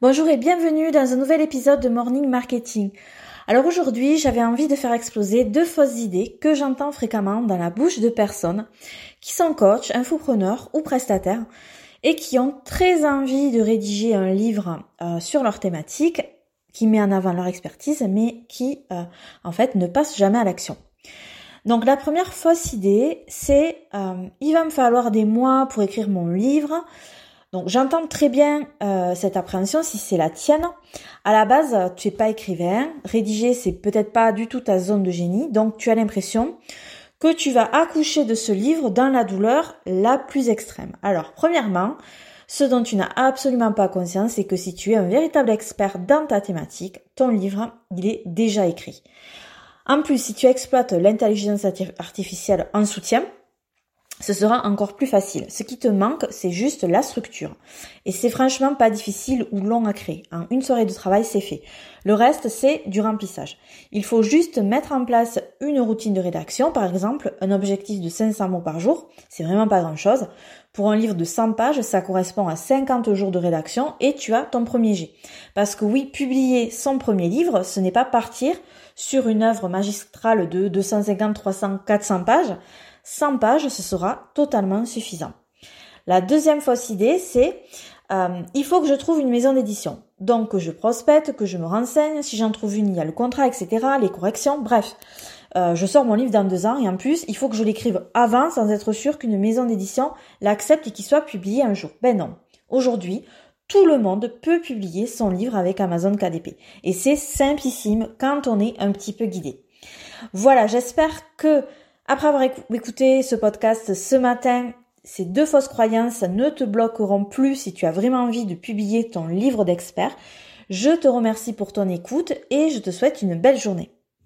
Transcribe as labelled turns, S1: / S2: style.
S1: Bonjour et bienvenue dans un nouvel épisode de Morning Marketing. Alors aujourd'hui, j'avais envie de faire exploser deux fausses idées que j'entends fréquemment dans la bouche de personnes qui sont coachs, infopreneurs ou prestataires et qui ont très envie de rédiger un livre euh, sur leur thématique qui met en avant leur expertise mais qui euh, en fait ne passe jamais à l'action. Donc la première fausse idée, c'est euh, il va me falloir des mois pour écrire mon livre. Donc j'entends très bien euh, cette appréhension si c'est la tienne. À la base, tu es pas écrivain, rédiger c'est peut-être pas du tout ta zone de génie, donc tu as l'impression que tu vas accoucher de ce livre dans la douleur la plus extrême. Alors, premièrement, ce dont tu n'as absolument pas conscience, c'est que si tu es un véritable expert dans ta thématique, ton livre, il est déjà écrit. En plus, si tu exploites l'intelligence artificielle en soutien, ce sera encore plus facile. Ce qui te manque, c'est juste la structure. Et c'est franchement pas difficile ou long à créer. Une soirée de travail, c'est fait. Le reste, c'est du remplissage. Il faut juste mettre en place une routine de rédaction, par exemple, un objectif de 500 mots par jour. C'est vraiment pas grand chose. Pour un livre de 100 pages, ça correspond à 50 jours de rédaction et tu as ton premier jet. Parce que oui, publier son premier livre, ce n'est pas partir sur une œuvre magistrale de 250, 300, 400 pages 100 pages, ce sera totalement suffisant. La deuxième fausse idée, c'est euh, il faut que je trouve une maison d'édition. Donc que je prospecte, que je me renseigne, si j'en trouve une, il y a le contrat, etc., les corrections, bref. Euh, je sors mon livre dans deux ans et en plus, il faut que je l'écrive avant sans être sûr qu'une maison d'édition l'accepte et qu'il soit publié un jour. Ben non. Aujourd'hui, tout le monde peut publier son livre avec Amazon KDP. Et c'est simplissime quand on est un petit peu guidé. Voilà, j'espère que après avoir écouté ce podcast ce matin, ces deux fausses croyances ne te bloqueront plus si tu as vraiment envie de publier ton livre d'expert. Je te remercie pour ton écoute et je te souhaite une belle journée.